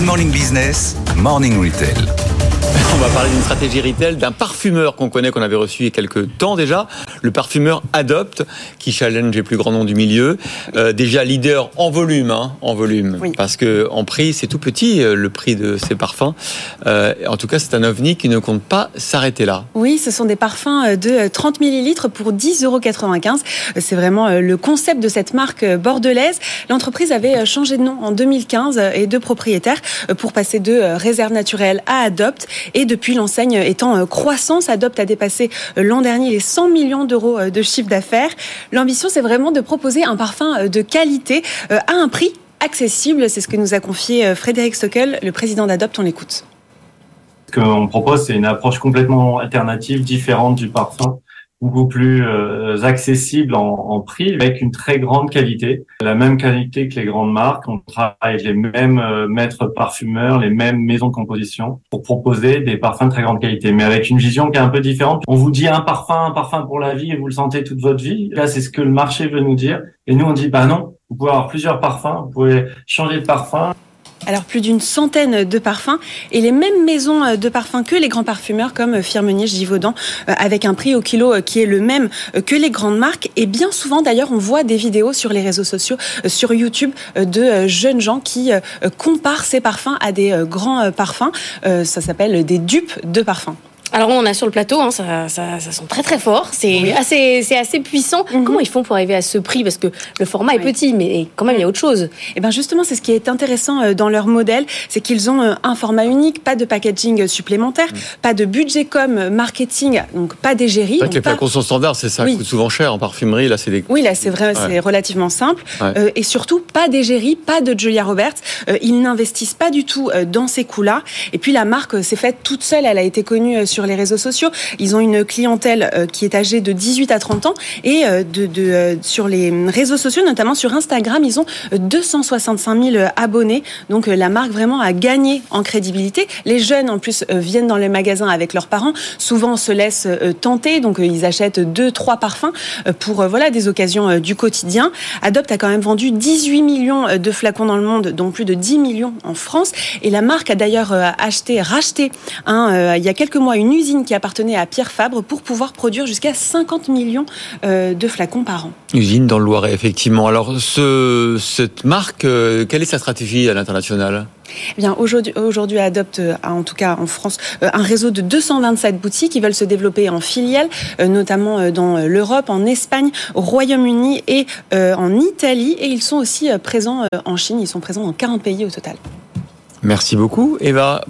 Good Morning Business, Morning Retail. On va parler d'une stratégie retail d'un parfumeur qu'on connaît, qu'on avait reçu il y a quelques temps déjà, le parfumeur Adopt, qui challenge les plus grands noms du milieu. Euh, déjà leader en volume, hein, en volume, Oui. parce que en prix c'est tout petit euh, le prix de ces parfums. Euh, en tout cas, c'est un ovni qui ne compte pas s'arrêter là. Oui, ce sont des parfums de 30 millilitres pour 10,95 euros. C'est vraiment le concept de cette marque bordelaise. L'entreprise avait changé de nom en 2015 euh, et de propriétaire pour passer de réserve naturelle à Adopt. Et depuis l'enseigne étant euh, croissance, Adopt a dépassé l'an dernier les 100 millions d'euros euh, de chiffre d'affaires. L'ambition, c'est vraiment de proposer un parfum euh, de qualité euh, à un prix accessible. C'est ce que nous a confié Frédéric Stockel, le président d'Adopt. On l'écoute. Ce qu'on propose, c'est une approche complètement alternative, différente du parfum, beaucoup plus euh, accessible en, en prix, avec une très grande qualité, la même qualité que les grandes marques. On travaille avec les mêmes euh, maîtres parfumeurs, les mêmes maisons de composition pour proposer des parfums de très grande qualité, mais avec une vision qui est un peu différente. On vous dit un parfum, un parfum pour la vie, et vous le sentez toute votre vie. Là, c'est ce que le marché veut nous dire, et nous on dit bah non. Vous pouvez avoir plusieurs parfums, vous pouvez changer de parfum, Alors plus d'une centaine de parfums et les mêmes maisons euh, de parfums que les grands parfumeurs comme euh, Firmenich, Givaudan, euh, avec un prix au kilo qui est le même que les grandes marques. Et bien souvent d'ailleurs, on voit des vidéos sur les réseaux sociaux, sur YouTube, de jeunes gens qui comparent ces parfums à des grands parfums. Ça s'appelle des dupes de parfums. Alors on a sur le plateau, hein, ça, ça, ça sent très très fort, c'est Oui. assez, c'est assez puissant. Mhm. Comment ils font pour arriver à ce prix? Parce que le format est petit, mais quand même il y a autre chose. Et bien justement, c'est ce qui est intéressant euh, dans leur modèle, c'est qu'ils ont euh, un format unique, pas de packaging supplémentaire, pas de budget com euh, marketing, donc pas d'égérie. C'est vrai que les pas- flacons sont standards, c'est ça, Oui. coûte souvent cher en parfumerie. Là, c'est des Oui, là, c'est vrai, Ouais. c'est relativement simple. Ouais. Euh, et surtout, pas d'égérie, pas de Julia Roberts. Euh, ils n'investissent pas du tout dans ces coûts-là. Et puis, la marque s'est faite toute seule. Elle a été connue euh, sur les réseaux sociaux. Ils ont une clientèle euh, qui est âgée de 18 à 30 ans. Et euh, de, euh, sur les réseaux sociaux, notamment sur Instagram, ils ont euh, 265 000 abonnés. Donc, la marque vraiment a gagné en crédibilité. Les jeunes, en plus, viennent dans les magasins avec leurs parents. Souvent, se laissent tenter. Donc, ils achètent deux, trois parfums pour voilà des occasions du quotidien. Adopt a quand même vendu 18 millions de flacons dans le monde, dont plus de 10 millions en France. Et la marque a d'ailleurs acheté, racheté il y a quelques mois une usine qui appartenait à Pierre Fabre pour pouvoir produire jusqu'à 50 millions euh, de flacons par an. usines dans le Loiret, effectivement. Alors, ce, cette marque, euh, quelle est sa stratégie à l'international? Eh bien, aujourd'hui, aujourd'hui, Adopt euh, en tout cas en France un réseau de 227 boutiques qui veulent se développer en filiales, notamment dans l'Europe, en Espagne, au Royaume-Uni et en Italie. Et ils sont aussi présents en Chine. Ils sont présents dans 40 pays au total. Merci beaucoup, Eva.